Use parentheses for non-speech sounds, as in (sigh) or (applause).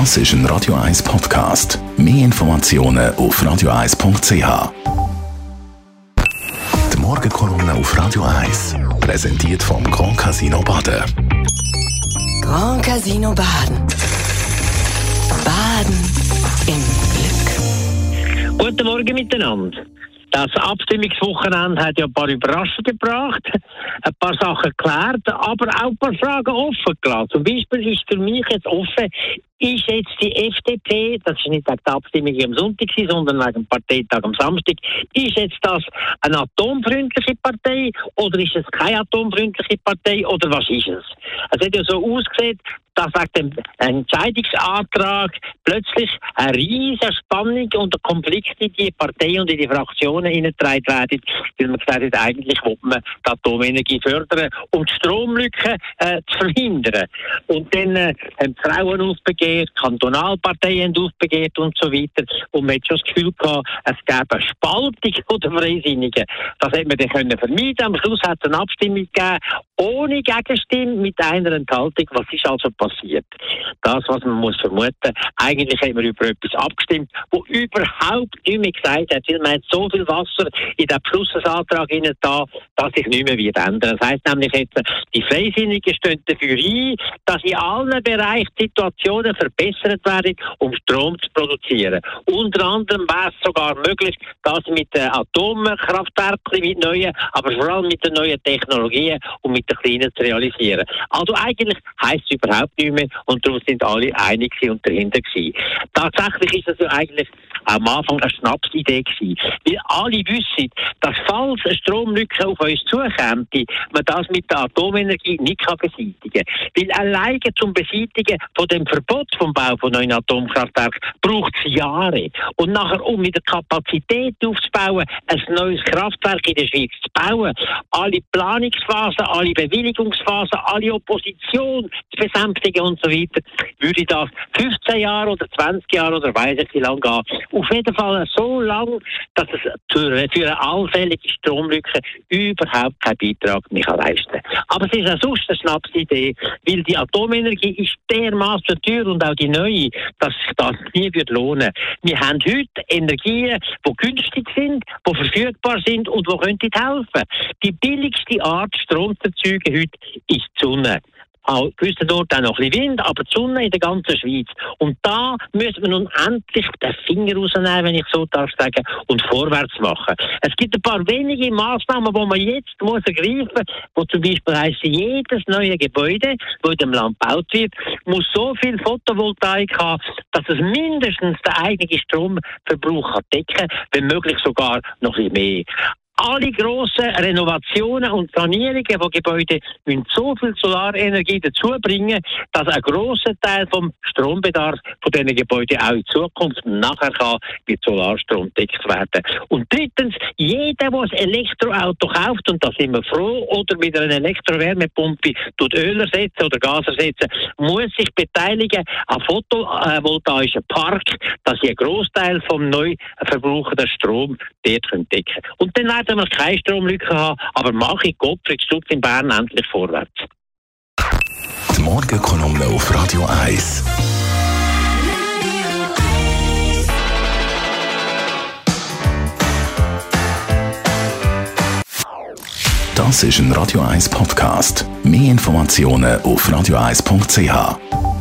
Das ist ein Radio 1 Podcast. Mehr Informationen auf radio1.ch. Die Morgenkolumne auf Radio 1 präsentiert vom Grand Casino Baden. Grand Casino Baden. Baden im Glück. Guten Morgen miteinander. Das Abstimmungswochenende hat ja ein paar Überraschungen gebracht, ein paar Sachen geklärt, aber auch ein paar Fragen offen gelassen. Zum Beispiel ist für mich jetzt offen, ist jetzt die FDP, das ist nicht wegen der Abstimmung am Sonntag, sondern wegen dem Parteitag am Samstag, ist jetzt das eine atomfreundliche Partei oder ist es keine atomfreundliche Partei oder was ist es? Es hat ja so ausgesehen, dass wegen dem Entscheidungsantrag plötzlich eine riesige Spannung und Konflikt in die Partei und in die Fraktionen hineingetragen werden, weil man gesagt hat, eigentlich will man die Atomenergie fördern, um die Stromlücke äh, zu verhindern. Und dann äh, haben Frauen aufbegehrt, Kantonalparteien aufbegehrt und so weiter. Und man hat schon das Gefühl gehabt, es gäbe eine Spaltung (laughs) der Freisinnigen. Das hätte man dann können vermeiden Am Schluss hat es eine Abstimmung gegeben, ohne Gegenstimme, mit einer Enthaltung. Was ist also passiert? Das, was man muss vermuten, eigentlich haben wir über etwas abgestimmt, wo überhaupt nicht mehr gesagt hat, weil man hat so viel Wasser in den Beschlussantrag da, dass sich nicht mehr wird ändern. Das heisst nämlich jetzt, die Freisinnigen stehen dafür ein, dass in allen Bereichen Situationen verbessert werden, um Strom zu produzieren. Unter anderem wäre es sogar möglich, das mit den Atomkraftwerken, mit neuen, aber vor allem mit den neuen Technologien und mit den kleinen zu realisieren. Also eigentlich heisst es überhaupt nicht mehr und darum sind alle einig und dahinter gewesen. Tatsächlich ist es ja eigentlich am Anfang eine Schnapsidee gewesen. Weil alle wissen, dass falls eine Stromlücke auf uns zukäme, man das mit der Atomenergie nicht kann beseitigen kann. Weil alleine zum Beseitigen von dem Verbot vom Bau von neuen Atomkraftwerken braucht es Jahre. Und nachher, um mit der Kapazität aufzubauen, ein neues Kraftwerk in der Schweiz zu bauen, alle Planungsphasen, alle Bewilligungsphasen, alle Opposition zu besänftigen und so weiter, würde das 15 Jahre oder 20 Jahre oder weiß ich wie lange gehen. Auf jeden Fall so lang, dass es für, eine allfällige Stromlücke überhaupt keinen Beitrag mehr leisten kann. Aber es ist auch sonst eine Schnapsidee, weil die Atomenergie ist dermaßen teuer und auch die neue, dass sich das nie wird lohnen. Wir haben heute Energien, die günstig sind, die verfügbar sind und die könnten helfen. Die billigste Art, Strom zu erzeugen heute, ist die Sonne auch gewissen Orten auch noch ein bisschen Wind, aber die Sonne in der ganzen Schweiz. Und da müssen wir nun endlich den Finger rausnehmen, wenn ich so darf sagen, und vorwärts machen. Es gibt ein paar wenige Maßnahmen, die man jetzt muss ergreifen muss, wo zum Beispiel heisst, jedes neue Gebäude, das in dem Land gebaut wird, muss so viel Photovoltaik haben, dass es mindestens den eigenen Stromverbrauch decken kann, wenn möglich sogar noch ein bisschen mehr alle grossen Renovationen und Sanierungen von Gebäuden müssen so viel Solarenergie dazu bringen, dass ein grosser Teil vom Strombedarf von diesen Gebäuden auch in Zukunft nachher kann mit Solarstrom gedeckt werden. Und drittens, jeder, der ein Elektroauto kauft, und da sind wir froh, oder mit einer Elektrowärmepumpe tut Öl ersetzen oder Gas ersetzen, muss sich beteiligen an photovoltaischen Park, dass sie einen Großteil vom neu verbrauchten Strom dort decken können. Und dann werden wir keine Stromlücke haben, aber mache ich Gottfried Stutz in Bern endlich vorwärts. Die Morgenkolumne auf Radio 1. Das ist ein Radio 1 Podcast. Mehr Informationen auf radio1.ch.